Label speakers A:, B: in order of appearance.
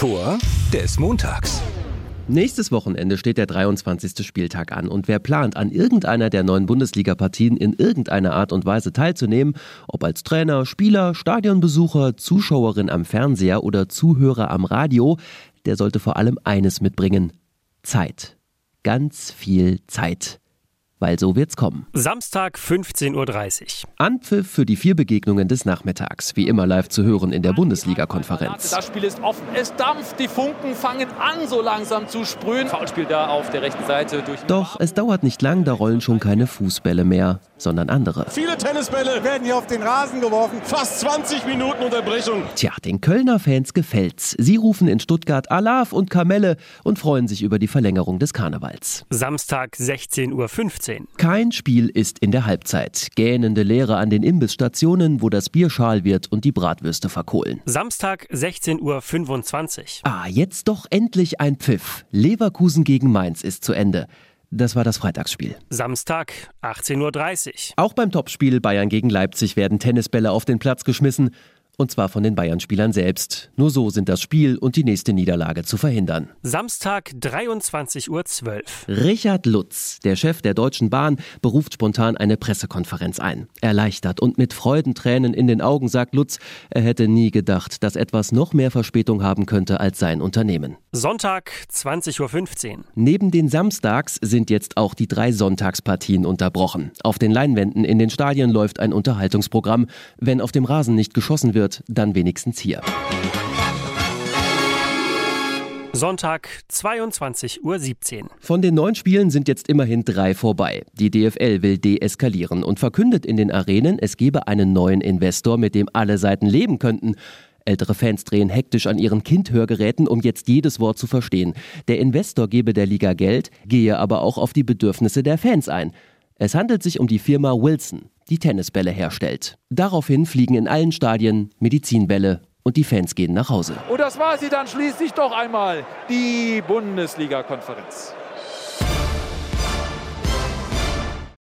A: Tor des Montags.
B: Nächstes Wochenende steht der 23. Spieltag an und wer plant, an irgendeiner der neuen Bundesliga-Partien in irgendeiner Art und Weise teilzunehmen, ob als Trainer, Spieler, Stadionbesucher, Zuschauerin am Fernseher oder Zuhörer am Radio, der sollte vor allem eines mitbringen. Zeit. Ganz viel Zeit weil so wird's kommen.
C: Samstag 15.30 Uhr.
B: Anpfiff für die vier Begegnungen des Nachmittags, wie immer live zu hören in der Bundesliga-Konferenz.
D: Das Spiel ist offen, es dampft, die Funken fangen an so langsam zu sprühen. Foulspiel da auf der rechten Seite durch.
B: Doch es dauert nicht lang, da rollen schon keine Fußbälle mehr, sondern andere.
E: Viele Tennisbälle werden hier auf den Rasen geworfen. Fast 20 Minuten Unterbrechung.
B: Tja, den Kölner Fans gefällt's. Sie rufen in Stuttgart Alaf und Kamelle und freuen sich über die Verlängerung des Karnevals.
C: Samstag 16.15 Uhr.
B: 15. Kein Spiel ist in der Halbzeit. Gähnende Leere an den Imbissstationen, wo das Bier schal wird und die Bratwürste verkohlen.
C: Samstag 16.25 Uhr.
B: Ah, jetzt doch endlich ein Pfiff. Leverkusen gegen Mainz ist zu Ende. Das war das Freitagsspiel.
C: Samstag, 18.30 Uhr.
B: Auch beim Topspiel Bayern gegen Leipzig werden Tennisbälle auf den Platz geschmissen. Und zwar von den Bayern-Spielern selbst. Nur so sind das Spiel und die nächste Niederlage zu verhindern.
C: Samstag 23.12 Uhr.
B: Richard Lutz, der Chef der Deutschen Bahn, beruft spontan eine Pressekonferenz ein. Erleichtert und mit Freudentränen in den Augen sagt Lutz, er hätte nie gedacht, dass etwas noch mehr Verspätung haben könnte als sein Unternehmen.
C: Sonntag 20.15 Uhr.
B: Neben den Samstags sind jetzt auch die drei Sonntagspartien unterbrochen. Auf den Leinwänden in den Stadien läuft ein Unterhaltungsprogramm. Wenn auf dem Rasen nicht geschossen wird, wird, dann wenigstens hier.
C: Sonntag, 22.17 Uhr.
B: Von den neun Spielen sind jetzt immerhin drei vorbei. Die DFL will deeskalieren und verkündet in den Arenen, es gebe einen neuen Investor, mit dem alle Seiten leben könnten. Ältere Fans drehen hektisch an ihren Kindhörgeräten, um jetzt jedes Wort zu verstehen. Der Investor gebe der Liga Geld, gehe aber auch auf die Bedürfnisse der Fans ein. Es handelt sich um die Firma Wilson, die Tennisbälle herstellt. Daraufhin fliegen in allen Stadien Medizinbälle und die Fans gehen nach Hause.
D: Und das war sie dann schließlich doch einmal, die Bundesliga-Konferenz.